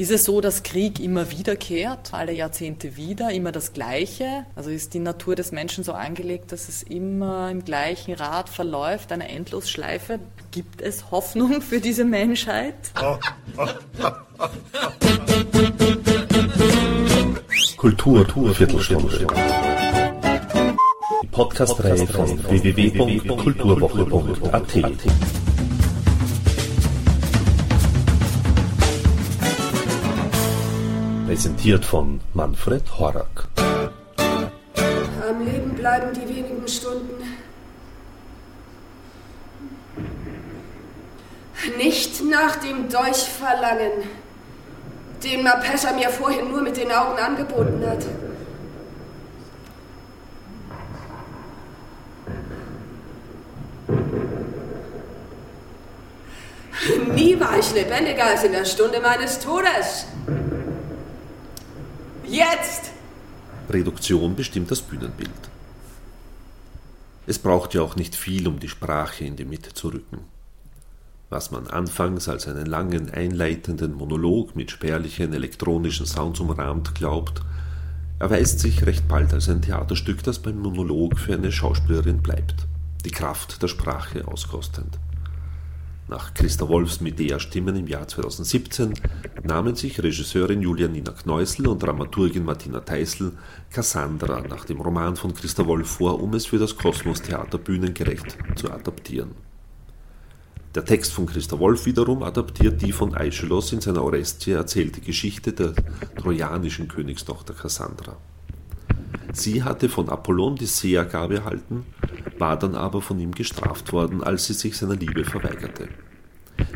Ist es so, dass Krieg immer wiederkehrt, alle Jahrzehnte wieder, immer das Gleiche? Also ist die Natur des Menschen so angelegt, dass es immer im gleichen Rad verläuft, eine Endlosschleife? Gibt es Hoffnung für diese Menschheit? Kultur, Kultur Viertelstunde. Podcast-Reihe von www.kulturwoche.at. Präsentiert von Manfred Horak. Am Leben bleiben die wenigen Stunden. Nicht nach dem Dolch verlangen, den Mapessa mir vorhin nur mit den Augen angeboten hat. Nie war ich lebendiger als in der Stunde meines Todes. Jetzt! Reduktion bestimmt das Bühnenbild. Es braucht ja auch nicht viel, um die Sprache in die Mitte zu rücken. Was man anfangs als einen langen einleitenden Monolog mit spärlichen elektronischen Sounds umrahmt glaubt, erweist sich recht bald als ein Theaterstück, das beim Monolog für eine Schauspielerin bleibt, die Kraft der Sprache auskostend. Nach Christa Wolfs Medea-Stimmen im Jahr 2017 nahmen sich Regisseurin Julia Nina Kneusel und Dramaturgin Martina Teisel Cassandra nach dem Roman von Christa Wolf vor, um es für das Kosmos Theater bühnengerecht zu adaptieren. Der Text von Christa Wolf wiederum adaptiert die von Aeschylus in seiner Orestie erzählte Geschichte der trojanischen Königstochter Cassandra. Sie hatte von Apollon die Sehergabe erhalten, war dann aber von ihm gestraft worden, als sie sich seiner Liebe verweigerte.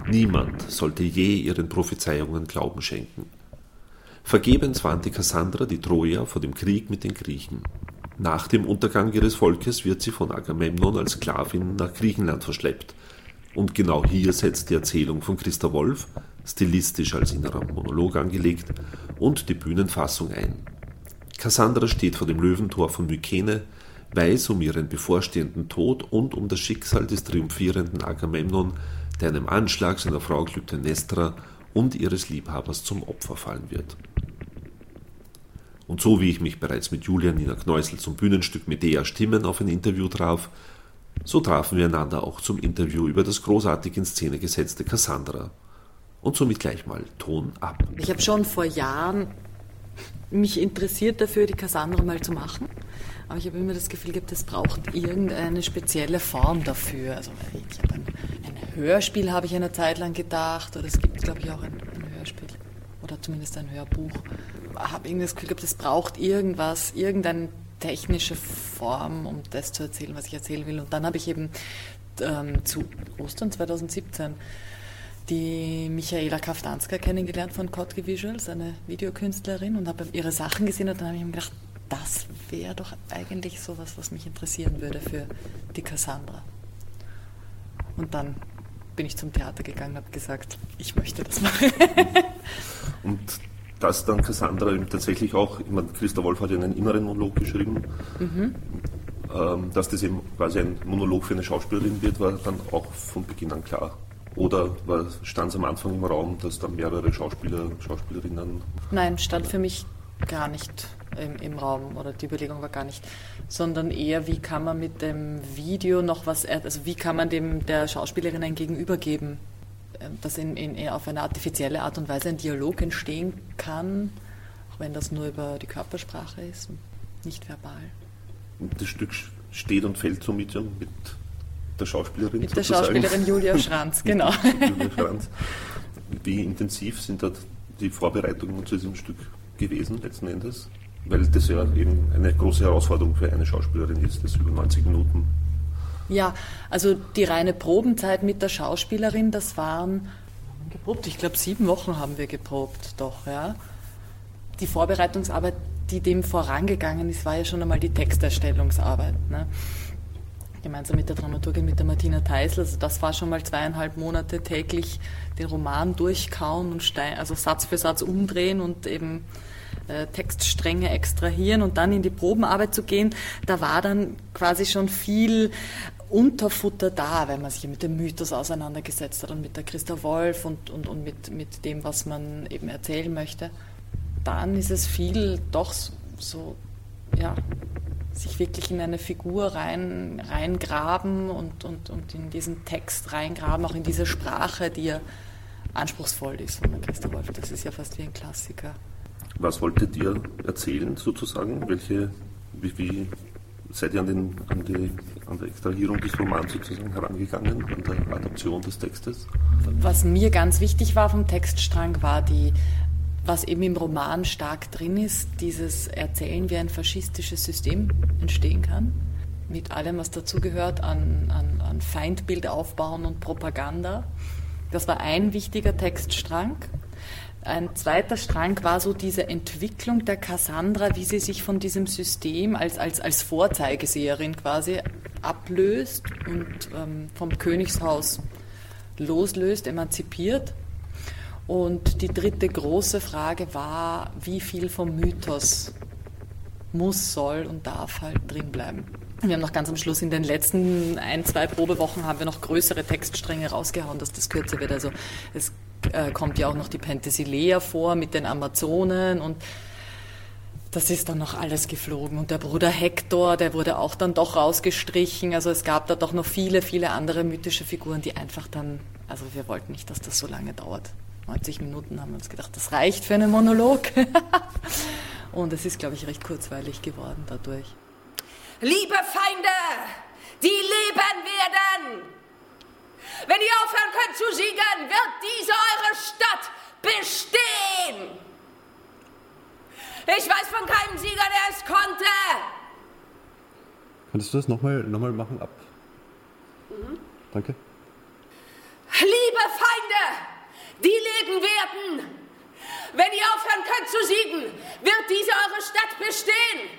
Niemand sollte je ihren Prophezeiungen Glauben schenken. Vergebens warnte Cassandra die Troja vor dem Krieg mit den Griechen. Nach dem Untergang ihres Volkes wird sie von Agamemnon als Sklavin nach Griechenland verschleppt. Und genau hier setzt die Erzählung von Christa Wolf, stilistisch als innerer Monolog angelegt, und die Bühnenfassung ein. Cassandra steht vor dem Löwentor von Mykene, weiß um ihren bevorstehenden Tod und um das Schicksal des triumphierenden Agamemnon, der einem Anschlag seiner Frau Clytemnestra und ihres Liebhabers zum Opfer fallen wird. Und so wie ich mich bereits mit Julia Nina Kneusel zum Bühnenstück Medea Stimmen auf ein Interview traf, so trafen wir einander auch zum Interview über das großartig in Szene gesetzte Cassandra. Und somit gleich mal Ton ab. Ich habe schon vor Jahren mich interessiert dafür, die Cassandra mal zu machen. Aber ich habe immer das Gefühl gehabt, es braucht irgendeine spezielle Form dafür. Also ich habe ein, ein, Hörspiel habe ich eine Zeit lang gedacht, oder es gibt, glaube ich, auch ein, ein Hörspiel oder zumindest ein Hörbuch. Ich habe irgendwie das Gefühl gehabt, es braucht irgendwas, irgendeine technische Form, um das zu erzählen, was ich erzählen will. Und dann habe ich eben ähm, zu Ostern 2017 die Michaela Kaftanska kennengelernt von Kotke Visuals, eine Videokünstlerin, und habe ihre Sachen gesehen und dann habe ich mir gedacht, das wäre doch eigentlich sowas, was mich interessieren würde für die Cassandra. Und dann bin ich zum Theater gegangen und habe gesagt, ich möchte das machen. und dass dann Cassandra eben tatsächlich auch, ich meine, Christa Wolf hat ja einen inneren Monolog geschrieben, mhm. ähm, dass das eben quasi ein Monolog für eine Schauspielerin wird, war dann auch von Beginn an klar. Oder stand es am Anfang im Raum, dass dann mehrere Schauspieler, Schauspielerinnen. Nein, stand für mich gar nicht im, im, Raum oder die Überlegung war gar nicht, sondern eher, wie kann man mit dem Video noch was, also wie kann man dem der Schauspielerin ein Gegenüber geben, ähm, dass in, in, auf eine artifizielle Art und Weise ein Dialog entstehen kann, auch wenn das nur über die Körpersprache ist nicht verbal. Und das Stück steht und fällt somit mit der Schauspielerin. Mit sozusagen. der Schauspielerin Julia Schranz, genau. Julia Schranz. Wie intensiv sind da die Vorbereitungen zu diesem Stück gewesen, letzten Endes? Weil das ja eben eine große Herausforderung für eine Schauspielerin ist, das über 90 Minuten. Ja, also die reine Probenzeit mit der Schauspielerin, das waren geprobt, ich glaube sieben Wochen haben wir geprobt, doch, ja. Die Vorbereitungsarbeit, die dem vorangegangen ist, war ja schon einmal die Texterstellungsarbeit. Ne? gemeinsam mit der Dramaturgin, mit der Martina Teisel. Also das war schon mal zweieinhalb Monate täglich den Roman durchkauen und Stein, also Satz für Satz umdrehen und eben äh, Textstränge extrahieren und dann in die Probenarbeit zu gehen. Da war dann quasi schon viel Unterfutter da, wenn man sich mit dem Mythos auseinandergesetzt hat und mit der Christa Wolf und, und, und mit, mit dem, was man eben erzählen möchte. Dann ist es viel doch so, ja, sich wirklich in eine Figur rein, reingraben und, und, und in diesen Text reingraben, auch in diese Sprache, die ja anspruchsvoll ist von der Christa Wolf. Das ist ja fast wie ein Klassiker. Was wolltet ihr erzählen sozusagen? Welche, wie, wie seid ihr an, den, an, die, an der Extrahierung des Romans sozusagen herangegangen, an der Adaption des Textes? Was mir ganz wichtig war vom Textstrang, war die, was eben im Roman stark drin ist, dieses Erzählen, wie ein faschistisches System entstehen kann. Mit allem, was dazugehört an, an, an Feindbild aufbauen und Propaganda. Das war ein wichtiger Textstrang. Ein zweiter Strang war so diese Entwicklung der Cassandra, wie sie sich von diesem System als, als, als Vorzeigeseherin quasi ablöst und ähm, vom Königshaus loslöst, emanzipiert. Und die dritte große Frage war, wie viel vom Mythos muss, soll und darf halt drin bleiben. Wir haben noch ganz am Schluss in den letzten ein, zwei Probewochen haben wir noch größere Textstränge rausgehauen, dass das kürzer wird. Also es äh, kommt ja auch noch die Penthesilea vor mit den Amazonen und das ist dann noch alles geflogen. Und der Bruder Hector, der wurde auch dann doch rausgestrichen. Also es gab da doch noch viele, viele andere mythische Figuren, die einfach dann, also wir wollten nicht, dass das so lange dauert. 90 Minuten haben wir uns gedacht, das reicht für einen Monolog. Und es ist, glaube ich, recht kurzweilig geworden dadurch. Liebe Feinde, die leben werden! Wenn ihr aufhören könnt zu siegen, wird diese eure Stadt bestehen! Ich weiß von keinem Sieger, der es konnte! Könntest du das nochmal noch mal machen? Ab. Mhm. Danke. Liebe Feinde, die leben werden! Wenn ihr aufhören könnt zu siegen, wird diese eure Stadt bestehen!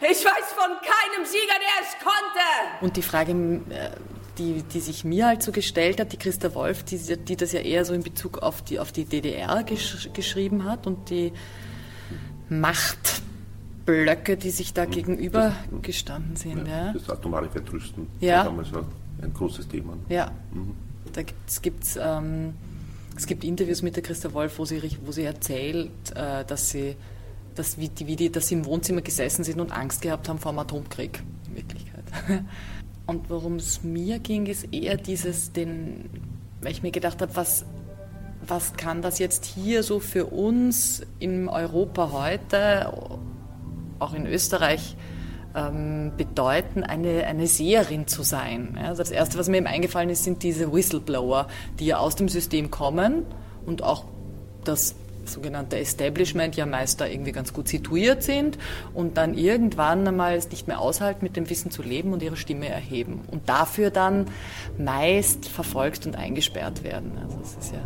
Ich weiß von keinem Sieger, der es konnte! Und die Frage, äh, die, die sich mir halt so gestellt hat, die Christa Wolf, die, die das ja eher so in Bezug auf die, auf die DDR gesch geschrieben hat und die Machtblöcke, die sich da gegenüber das, gestanden sind. Ja, ja. Das atomare Vertrüsten ja. damals war ein großes Thema. Ja, mhm. da gibt's, gibt's, ähm, es gibt Interviews mit der Christa Wolf, wo sie, wo sie erzählt, äh, dass sie dass, wie die, wie die, dass sie im Wohnzimmer gesessen sind und Angst gehabt haben vor dem Atomkrieg, in Wirklichkeit. Und worum es mir ging, ist eher dieses, den, weil ich mir gedacht habe, was, was kann das jetzt hier so für uns in Europa heute, auch in Österreich, ähm, bedeuten, eine, eine Seherin zu sein. also das Erste, was mir eben eingefallen ist, sind diese Whistleblower, die ja aus dem System kommen und auch das sogenannte Establishment ja meist da irgendwie ganz gut situiert sind und dann irgendwann einmal es nicht mehr aushalten, mit dem Wissen zu leben und ihre Stimme erheben und dafür dann meist verfolgt und eingesperrt werden. Also es ist ja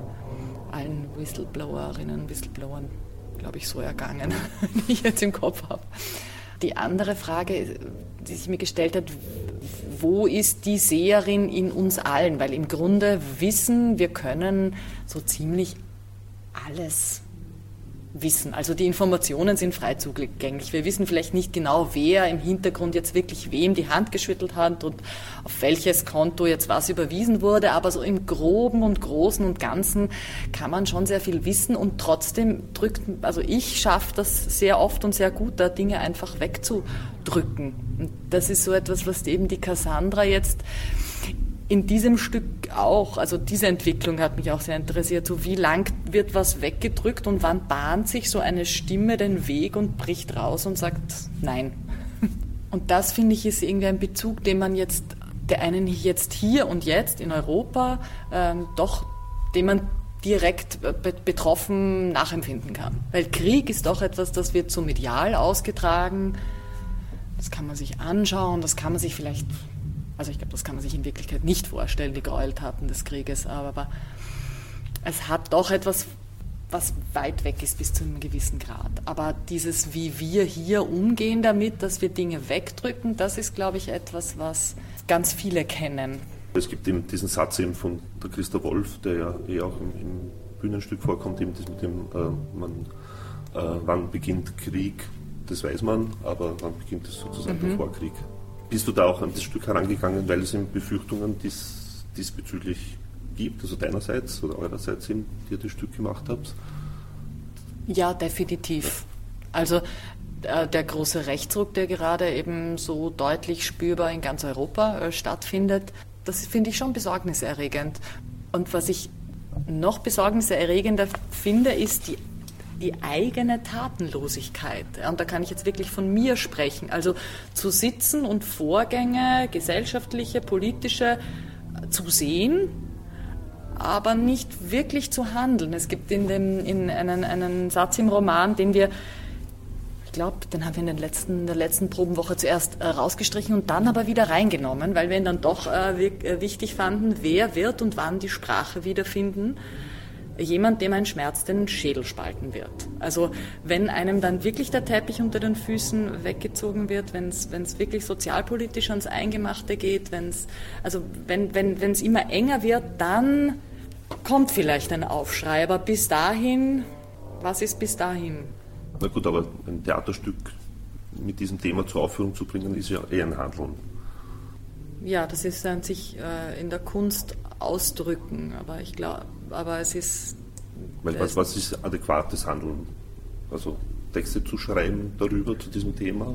allen Whistleblowerinnen und Whistleblowern, glaube ich, so ergangen, die ich jetzt im Kopf habe. Die andere Frage, die sich mir gestellt hat, wo ist die Seherin in uns allen? Weil im Grunde wissen, wir können so ziemlich alles wissen. Also die Informationen sind frei zugänglich. Wir wissen vielleicht nicht genau, wer im Hintergrund jetzt wirklich wem die Hand geschüttelt hat und auf welches Konto jetzt was überwiesen wurde, aber so im Groben und Großen und Ganzen kann man schon sehr viel wissen und trotzdem drückt, also ich schaffe das sehr oft und sehr gut, da Dinge einfach wegzudrücken. Und das ist so etwas, was eben die Cassandra jetzt in diesem Stück auch, also diese Entwicklung hat mich auch sehr interessiert. So wie lang wird was weggedrückt und wann bahnt sich so eine Stimme den Weg und bricht raus und sagt Nein. Und das finde ich ist irgendwie ein Bezug, den man jetzt, der einen jetzt hier und jetzt in Europa ähm, doch, den man direkt betroffen nachempfinden kann. Weil Krieg ist doch etwas, das wird so medial ausgetragen. Das kann man sich anschauen, das kann man sich vielleicht also ich glaube, das kann man sich in Wirklichkeit nicht vorstellen, die Gräueltaten des Krieges, aber es hat doch etwas, was weit weg ist bis zu einem gewissen Grad. Aber dieses, wie wir hier umgehen damit, dass wir Dinge wegdrücken, das ist, glaube ich, etwas, was ganz viele kennen. Es gibt eben diesen Satz eben von der Christa Wolf, der ja eh auch im, im Bühnenstück vorkommt, eben das mit dem, äh, man, äh, wann beginnt Krieg, das weiß man, aber wann beginnt es sozusagen mhm. der Vorkrieg Bist du da auch an das Stück herangegangen, weil es eben Befürchtungen dies, diesbezüglich gibt, also deinerseits oder eurerseits, eben, die ihr das Stück gemacht habt? Ja, definitiv. Also äh, der große Rechtsruck, der gerade eben so deutlich spürbar in ganz Europa äh, stattfindet, das finde ich schon besorgniserregend. Und was ich noch besorgniserregender finde, ist die, die eigene Tatenlosigkeit. Und da kann ich jetzt wirklich von mir sprechen. Also zu sitzen und Vorgänge, gesellschaftliche, politische, zu sehen, aber nicht wirklich zu handeln. Es gibt in, dem, in einen, einen Satz im Roman, den wir ich glaube, den haben wir in, den letzten, in der letzten Probenwoche zuerst äh, rausgestrichen und dann aber wieder reingenommen, weil wir ihn dann doch äh, äh, wichtig fanden, wer wird und wann die Sprache wiederfinden. Jemand, dem ein Schmerz den Schädel spalten wird. Also wenn einem dann wirklich der Teppich unter den Füßen weggezogen wird, wenn es wirklich sozialpolitisch ans Eingemachte geht, wenn's, also wenn es wenn, immer enger wird, dann kommt vielleicht ein Aufschrei. Aber bis dahin, was ist bis dahin? Na gut, aber ein Theaterstück mit diesem Thema zur Aufführung zu bringen, ist ja eher ein Handeln. Ja, das ist an sich äh, in der Kunst ausdrücken, aber ich glaube, aber es ist. Weil was, was ist adäquates Handeln? Also Texte zu schreiben darüber zu diesem Thema,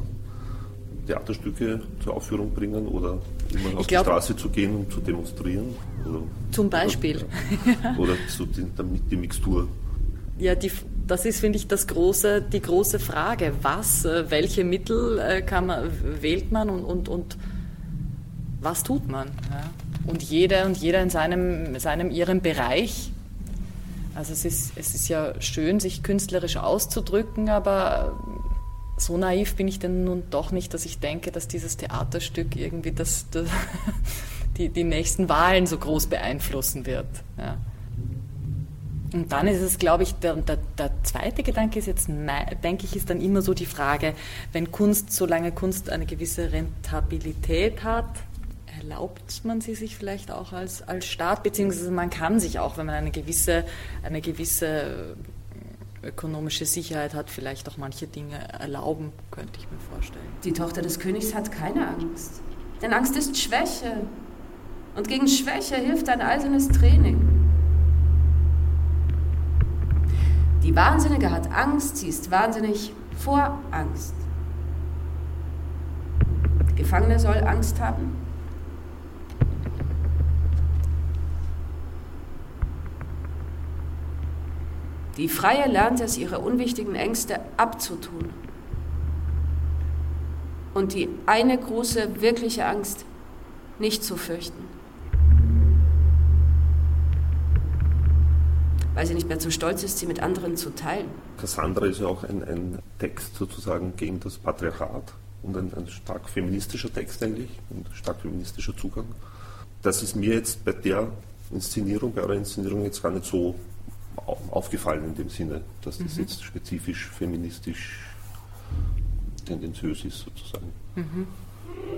Theaterstücke zur Aufführung bringen oder immer auf glaub, die Straße zu gehen und zu demonstrieren? Oder, zum Beispiel. Oder, oder so die, die Mixtur. Ja, die, das ist, finde ich, das große, die große Frage. Was, äh, welche Mittel äh, kann man, wählt man und, und, und was tut man? Ja? Und jeder und jeder in seinem, seinem ihrem Bereich. Also es ist, es ist ja schön, sich künstlerisch auszudrücken, aber so naiv bin ich denn nun doch nicht, dass ich denke, dass dieses Theaterstück irgendwie das, das die, die nächsten Wahlen so groß beeinflussen wird. Ja. Und dann ist es, glaube ich, der, der, der, zweite Gedanke ist jetzt, denke ich, ist dann immer so die Frage, wenn Kunst, solange Kunst eine gewisse Rentabilität hat, erlaubt man sie sich vielleicht auch als, als Staat, beziehungsweise man kann sich auch, wenn man eine gewisse, eine gewisse ökonomische Sicherheit hat, vielleicht auch manche Dinge erlauben, könnte ich mir vorstellen. Die Tochter des Königs hat keine Angst. Denn Angst ist Schwäche. Und gegen Schwäche hilft ein eisernes Training. Die Wahnsinnige hat Angst, sie ist wahnsinnig vor Angst. Gefangene soll Angst haben. Die Freie lernt es, ihre unwichtigen Ängste abzutun. Und die eine große, wirkliche Angst nicht zu fürchten. weil sie nicht mehr zu stolz ist, sie mit anderen zu teilen. Cassandra ist ja auch ein, ein Text sozusagen gegen das Patriarchat und ein, ein, stark feministischer Text eigentlich, ein stark feministischer Zugang. Das ist mir jetzt bei der Inszenierung, bei eurer Inszenierung jetzt gar nicht so aufgefallen in dem Sinne, dass das mhm. jetzt spezifisch feministisch tendenziös ist sozusagen. Mhm.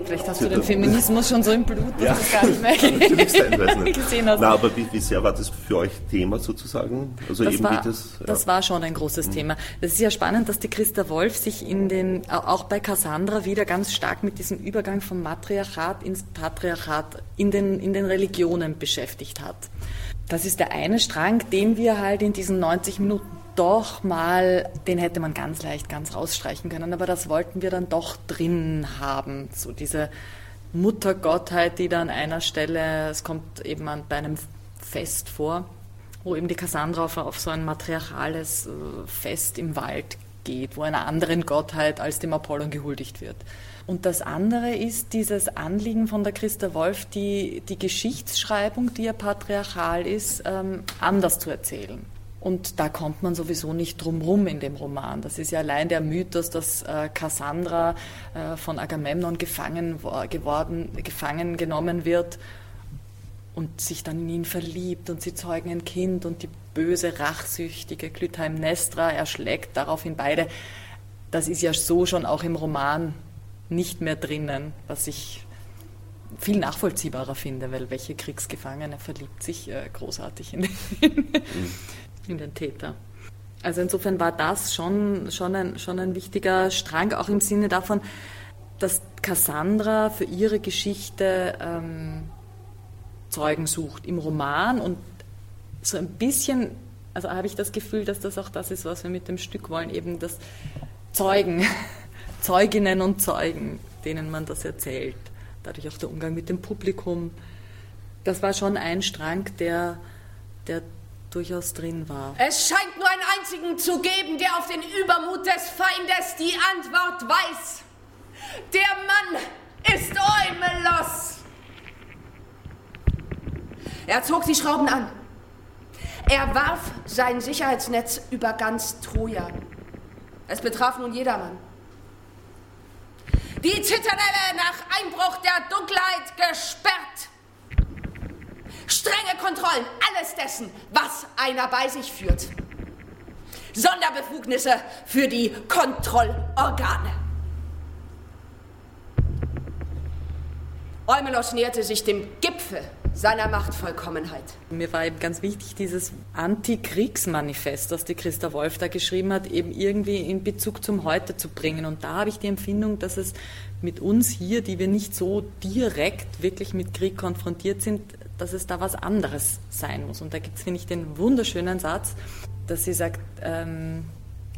Vielleicht hast du den Feminismus schon so im Blut, dass ja. du es gar nicht mehr gesehen hast. Na, aber wie, wie, sehr war das für euch Thema sozusagen? Also das, war, das, ja. das war schon ein großes mhm. Thema. Es ist ja spannend, dass die Christa Wolf sich in den, auch bei Cassandra wieder ganz stark mit diesem Übergang vom Matriarchat ins Patriarchat in den, in den Religionen beschäftigt hat. Das ist der eine Strang, den wir halt in diesen 90 Minuten doch mal, den hätte man ganz leicht ganz rausstreichen können, aber das wollten wir dann doch drin haben. So diese Muttergottheit, die da an einer Stelle, es kommt eben an, bei einem Fest vor, wo eben die Cassandra auf, auf so ein matriarchales äh, Fest im Wald geht, wo einer anderen Gottheit als dem Apollon gehuldigt wird. Und das andere ist dieses Anliegen von der Christa Wolf, die, die Geschichtsschreibung, die ja patriarchal ist, ähm, anders zu erzählen. Und da kommt man sowieso nicht drum rum in dem Roman. Das ist ja allein der Mythos, dass äh, Cassandra äh, von Agamemnon gefangen geworden, gefangen genommen wird und sich dann in ihn verliebt und sie zeugen ein Kind und die böse, rachsüchtige Clytemnestra erschlägt daraufhin beide. Das ist ja so schon auch im Roman nicht mehr drinnen, was ich viel nachvollziehbarer finde, weil welche Kriegsgefangene verliebt sich äh, großartig in den, in den Täter. Also insofern war das schon, schon, ein, schon ein wichtiger Strang, auch im Sinne davon, dass Cassandra für ihre Geschichte ähm, Zeugen sucht im Roman und so ein bisschen, also habe ich das Gefühl, dass das auch das ist, was wir mit dem Stück wollen, eben das Zeugen, Zeuginnen und Zeugen, denen man das erzählt. Dadurch auch der Umgang mit dem Publikum. Das war schon ein Strang, der, der durchaus drin war. Es scheint nur einen einzigen zu geben, der auf den Übermut des Feindes die Antwort weiß. Der Mann ist Eumelos. Er zog die Schrauben an. Er warf sein Sicherheitsnetz über ganz Troja. Es betraf nun jedermann. Die Zitadelle nach Einbruch der Dunkelheit gesperrt. Strenge Kontrollen, alles dessen, was einer bei sich führt. Sonderbefugnisse für die Kontrollorgane. Eumelos näherte sich dem Gipfel seiner Machtvollkommenheit. Mir war eben ganz wichtig, dieses Antikriegsmanifest, das die Christa Wolf da geschrieben hat, eben irgendwie in Bezug zum Heute zu bringen. Und da habe ich die Empfindung, dass es mit uns hier, die wir nicht so direkt wirklich mit Krieg konfrontiert sind, dass es da was anderes sein muss. Und da gibt es, finde ich, den wunderschönen Satz, dass sie sagt, ähm,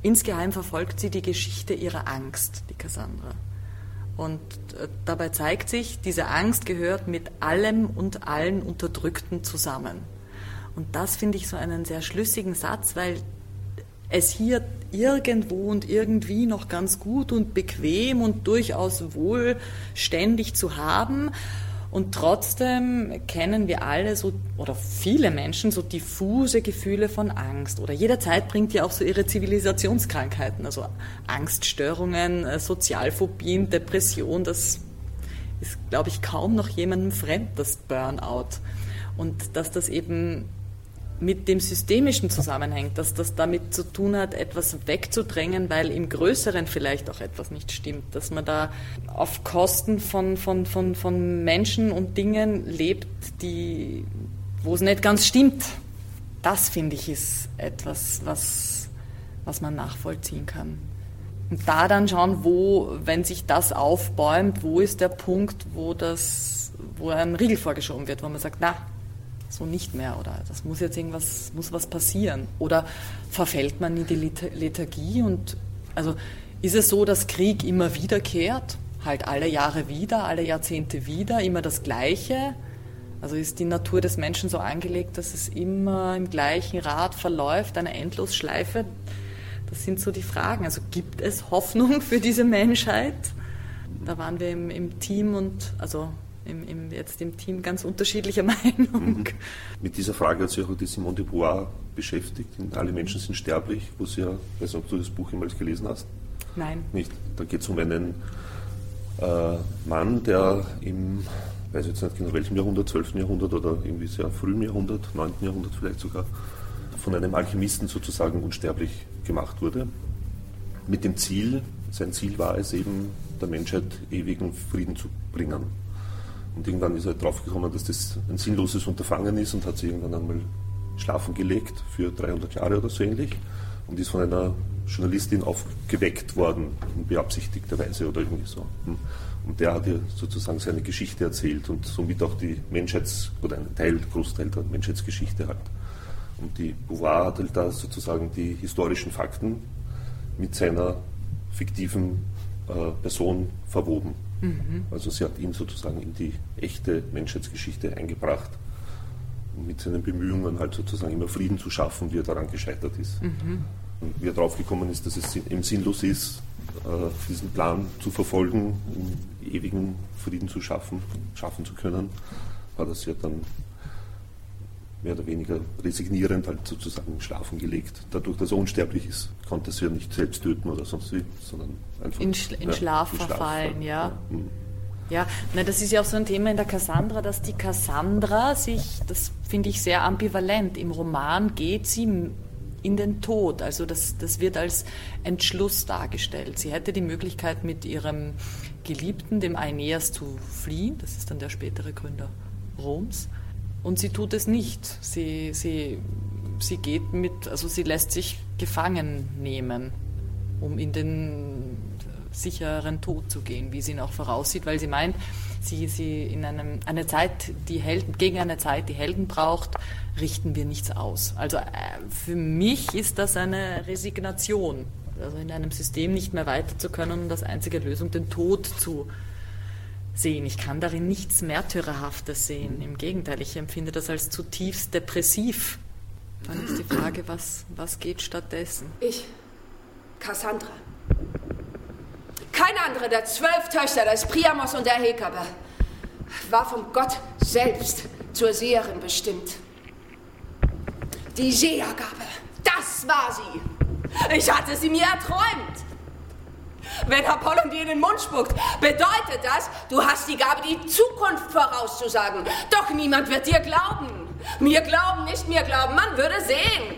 insgeheim verfolgt sie die Geschichte ihrer Angst, die Cassandra. Und äh, dabei zeigt sich, diese Angst gehört mit allem und allen Unterdrückten zusammen. Und das finde ich so einen sehr schlüssigen Satz, weil es hier irgendwo und irgendwie noch ganz gut und bequem und durchaus wohlständig zu haben und trotzdem kennen wir alle so, oder viele Menschen, so diffuse Gefühle von Angst. Oder jederzeit bringt ja auch so ihre Zivilisationskrankheiten, also Angststörungen, äh, Sozialphobien, Depression, das ist, glaube ich, kaum noch jemandem fremd, das Burnout. Und dass das eben mit dem Systemischen zusammenhängt, dass das damit zu tun hat, etwas wegzudrängen, weil im Größeren vielleicht auch etwas nicht stimmt, dass man da auf Kosten von, von, von, von Menschen und Dingen lebt, die, wo es nicht ganz stimmt. Das finde ich ist etwas, was, was man nachvollziehen kann. Und da dann schauen, wo, wenn sich das aufbäumt, wo ist der Punkt, wo das, wo ein Riegel vorgeschoben wird, wo man sagt, na, so nicht mehr oder das muss jetzt irgendwas, muss was passieren. Oder verfällt man in die Lethargie und also ist es so, dass Krieg immer wiederkehrt, halt alle Jahre wieder, alle Jahrzehnte wieder, immer das Gleiche? Also ist die Natur des Menschen so angelegt, dass es immer im gleichen Rad verläuft, eine Endlosschleife? Das sind so die Fragen. Also gibt es Hoffnung für diese Menschheit? Da waren wir im, im Team und also im, im, jetzt im Team ganz unterschiedlicher Meinung. Mhm. Mit dieser Frage hat sich auch die Simone de Beauvoir beschäftigt. Alle Menschen sind sterblich, wo sie ja, ich weiß nicht, ob du das Buch jemals gelesen hast. Nein. Nicht. Da geht es um einen äh, Mann, der im, weiß jetzt nicht genau welchem Jahrhundert, 12. Jahrhundert oder irgendwie sehr frühen Jahrhundert, 9. Jahrhundert vielleicht sogar, von einem Alchemisten sozusagen unsterblich gemacht wurde. Mit dem Ziel, sein Ziel war es eben, der Menschheit ewigen Frieden zu bringen. Und irgendwann ist er halt draufgekommen, dass das ein sinnloses Unterfangen ist und hat sich irgendwann einmal schlafen gelegt für 300 Jahre oder so ähnlich und ist von einer Journalistin aufgeweckt worden, in beabsichtigter Weise oder irgendwie so. Hm. Und der hat ihr sozusagen seine Geschichte erzählt und somit auch die Menschheits- oder einen Teil, Großteil der Menschheitsgeschichte halt. Und die Beauvoir hat halt da sozusagen die historischen Fakten mit seiner fiktiven äh, Person verwoben. Mhm. Also sie hat ihn sozusagen in die echte Menschheitsgeschichte eingebracht mit seinen Bemühungen halt sozusagen immer Frieden zu schaffen, wie er daran gescheitert ist. Mhm. Und wie er draufgekommen ist, dass es eben sinnlos ist, äh, diesen Plan zu verfolgen, ewigen Frieden zu schaffen, schaffen zu können, hat er sich dann mehr oder weniger resignierend halt sozusagen schlafen gelegt. Dadurch, dass er unsterblich ist, konnte er sich ja nicht selbst töten oder sonst wie, sondern einfach in, Schla in ja, Schlaf verfallen, ja. Ja, ja. Na, das ist ja auch so ein Thema in der Cassandra, dass die Cassandra sich, das finde ich sehr ambivalent, im Roman geht sie in den Tod. Also das, das wird als Entschluss dargestellt. Sie hätte die Möglichkeit, mit ihrem Geliebten, dem Aeneas, zu fliehen. Das ist dann der spätere Gründer Roms. Und sie tut es nicht. Sie, sie, sie geht mit, also sie lässt sich gefangen nehmen, um in den sicheren Tod zu gehen, wie sie ihn auch voraussieht, weil sie meint, sie, sie in einem, eine Zeit, die Helden, gegen eine Zeit, die Helden braucht, richten wir nichts aus. Also äh, für mich ist das eine Resignation, also in einem System nicht mehr weiter zu können und als einzige Lösung den Tod zu sehen. Ich kann darin nichts Märtyrerhaftes sehen. Im Gegenteil, ich empfinde das als zutiefst depressiv. Dann ist die Frage, was, was geht stattdessen? Ich, Cassandra. Keine andere der zwölf Töchter des Priamos und der Hekabe war vom Gott selbst zur Seherin bestimmt. Die Sehergabe, das war sie. Ich hatte sie mir erträumt. Wenn Apollon dir in den Mund spuckt, bedeutet das, du hast die Gabe, die Zukunft vorauszusagen. Doch niemand wird dir glauben. Mir glauben, nicht mir glauben, man würde sehen.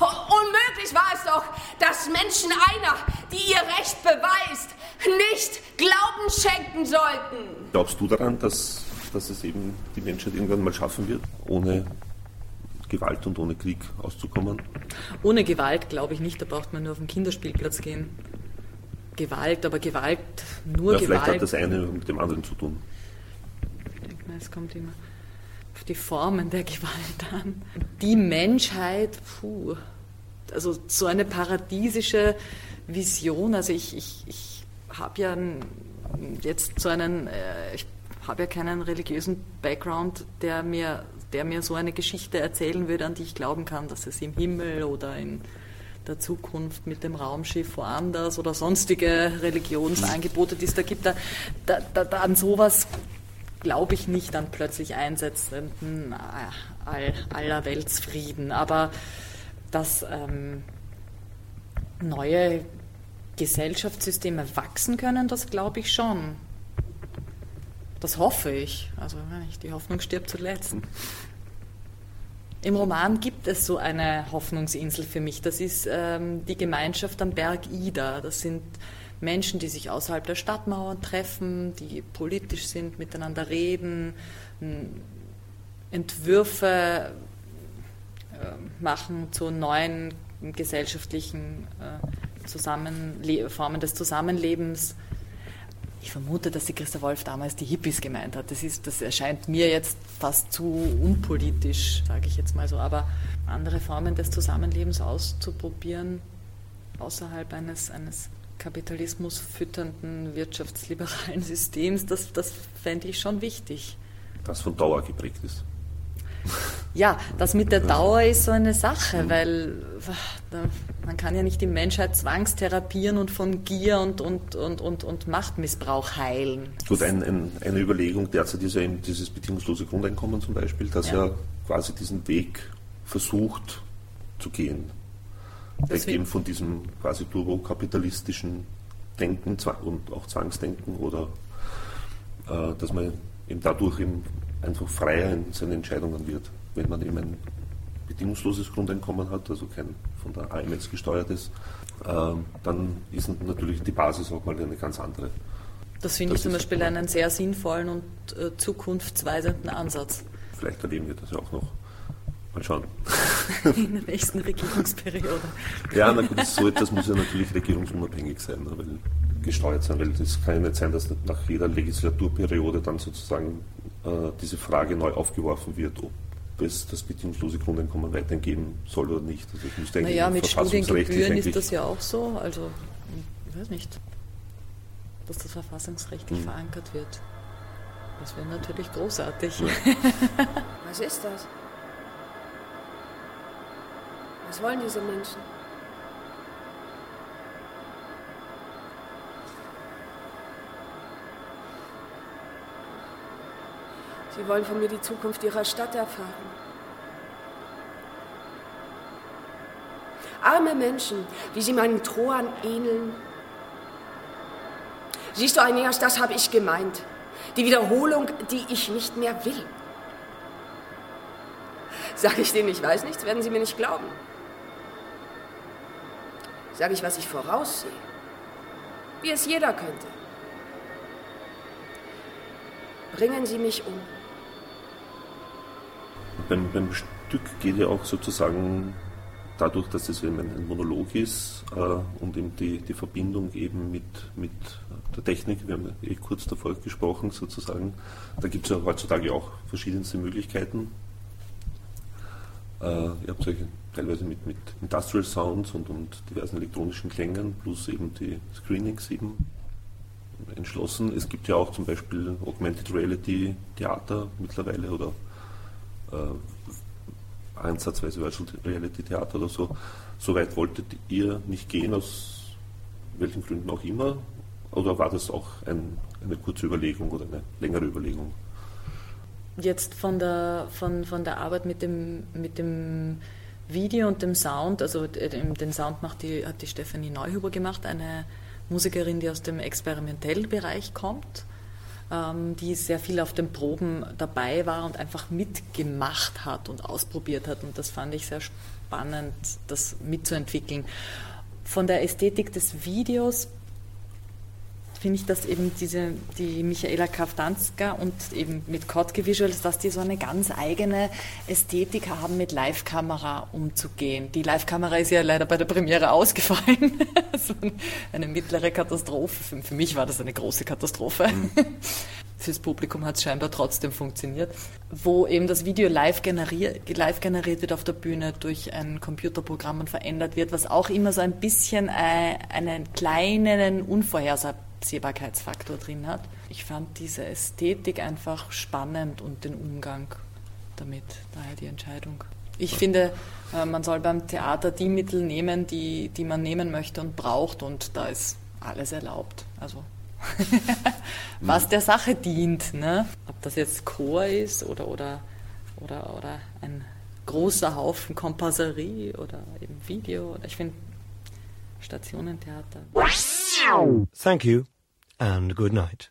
Unmöglich war es doch, dass Menschen einer, die ihr Recht beweist, nicht Glauben schenken sollten. Glaubst du daran, dass, dass es eben die Menschheit irgendwann mal schaffen wird, ohne Gewalt und ohne Krieg auszukommen? Ohne Gewalt glaube ich nicht, da braucht man nur auf den Kinderspielplatz gehen. Gewalt, aber Gewalt, nur ja, Gewalt. Vielleicht hat das eine mit dem anderen zu tun. Es kommt immer auf die Formen der Gewalt an. Die Menschheit, puh, also so eine paradiesische Vision. Also ich, ich, ich habe ja jetzt so einen, äh, ich habe ja keinen religiösen Background, der mir, der mir so eine Geschichte erzählen würde, an die ich glauben kann, dass es im Himmel oder in der Zukunft mit dem Raumschiff woanders oder sonstige Religionsangebote, die es da gibt, da, da, da, an sowas glaube ich nicht an plötzlich einsetzenden äh, all, aller Weltsfrieden. Aber dass ähm, neue Gesellschaftssysteme wachsen können, das glaube ich schon. Das hoffe ich. Also die Hoffnung stirbt zuletzt. Im Roman gibt es so eine Hoffnungsinsel für mich. Das ist ähm, die Gemeinschaft am Berg Ida. Das sind Menschen, die sich außerhalb der Stadtmauern treffen, die politisch sind, miteinander reden, Entwürfe äh, machen zu neuen gesellschaftlichen äh, Formen des Zusammenlebens ich vermute, dass die Christa Wolf damals die Hippies gemeint hat. Das, ist, das erscheint mir jetzt fast zu unpolitisch, sage ich jetzt mal so. Aber andere Formen des Zusammenlebens auszuprobieren, außerhalb eines, eines Kapitalismus fütternden wirtschaftsliberalen Systems, das, das fände ich schon wichtig. Das von Dauer geprägt ist. Ja, das mit der Dauer ist so eine Sache, weil man kann ja nicht die Menschheit zwangstherapieren und von Gier und, und, und, und, und Machtmissbrauch heilen. Gut, ein, ein, eine Überlegung derzeit ist ja eben dieses bedingungslose Grundeinkommen zum Beispiel, das ja, ja quasi diesen Weg versucht zu gehen. Das Weggehen von diesem quasi turbokapitalistischen Denken und auch Zwangsdenken oder äh, dass man eben dadurch eben einfach freier in seinen Entscheidungen wird wenn man eben ein bedingungsloses Grundeinkommen hat, also kein von der AMS gesteuertes, äh, dann ist natürlich die Basis auch mal eine ganz andere. Das finde ich zum Beispiel einen sehr sinnvollen und äh, zukunftsweisenden Ansatz. Vielleicht erleben wir das ja auch noch. Mal schauen. In der nächsten Regierungsperiode. Ja, na gut, so etwas muss ja natürlich regierungsunabhängig sein, weil gesteuert sein, weil es kann ja nicht sein, dass nach jeder Legislaturperiode dann sozusagen äh, diese Frage neu aufgeworfen wird, ob es das bedingungslose Grundeinkommen weiterhin geben soll oder nicht. Also ich müsste naja, mit Studiengebühren ist das ja auch so. Also, ich weiß nicht, dass das verfassungsrechtlich hm. verankert wird. Das wäre natürlich großartig. Ja. Was ist das? Was wollen diese Menschen? Sie wollen von mir die Zukunft ihrer Stadt erfahren. Arme Menschen, wie sie meinen Troern ähneln. Siehst du, Aeneas, das habe ich gemeint. Die Wiederholung, die ich nicht mehr will. Sag ich denen, ich weiß nichts, werden sie mir nicht glauben. Sag ich, was ich voraussehe, wie es jeder könnte. Bringen Sie mich um beim, beim Stück geht ja auch sozusagen dadurch, dass es eben ein Monolog ist äh, und eben die, die Verbindung eben mit, mit der Technik, wir haben ja eh kurz davor gesprochen sozusagen, da gibt es ja heutzutage auch verschiedenste Möglichkeiten. Äh, ihr habt euch teilweise mit, mit Industrial Sounds und, und diversen elektronischen Klängen plus eben die Screenings eben entschlossen. Es gibt ja auch zum Beispiel Augmented Reality Theater mittlerweile oder äh, ansatzweise Virtual Reality Theater oder so. Soweit wolltet ihr nicht gehen, aus welchen Gründen auch immer? Oder war das auch ein, eine kurze Überlegung oder eine längere Überlegung? Jetzt von der, von, von der Arbeit mit dem, mit dem Video und dem Sound, also den Sound macht die, hat die Stefanie Neuhuber gemacht, eine Musikerin, die aus dem experimentellen Bereich kommt, die sehr viel auf den Proben dabei war und einfach mitgemacht hat und ausprobiert hat. Und das fand ich sehr spannend, das mitzuentwickeln. Von der Ästhetik des Videos finde ich, dass eben diese, die Michaela Kaftanska und eben mit Kotke Visuals, dass die so eine ganz eigene Ästhetik haben, mit Live-Kamera umzugehen. Die Live-Kamera ist ja leider bei der Premiere ausgefallen. so eine mittlere Katastrophe. Für, mich war das eine große Katastrophe. Mhm. Fürs Publikum hat es scheinbar trotzdem funktioniert. Wo eben das Video live generiert, live generiert wird auf der Bühne durch ein Computerprogramm und verändert wird, was auch immer so ein bisschen äh, einen kleinen Unvorhersehbarkeit Absehbarkeitsfaktor drin hat. Ich fand diese Ästhetik einfach spannend und den Umgang damit, daher die Entscheidung. Ich finde, äh, man soll beim Theater die Mittel nehmen, die, die man nehmen möchte und braucht und da ist alles erlaubt. Also was der Sache dient. Ne? Ob das jetzt Chor ist oder, oder, oder, oder ein großer Haufen Komparserie oder eben Video. Oder ich finde Stationentheater. Thank you and good night.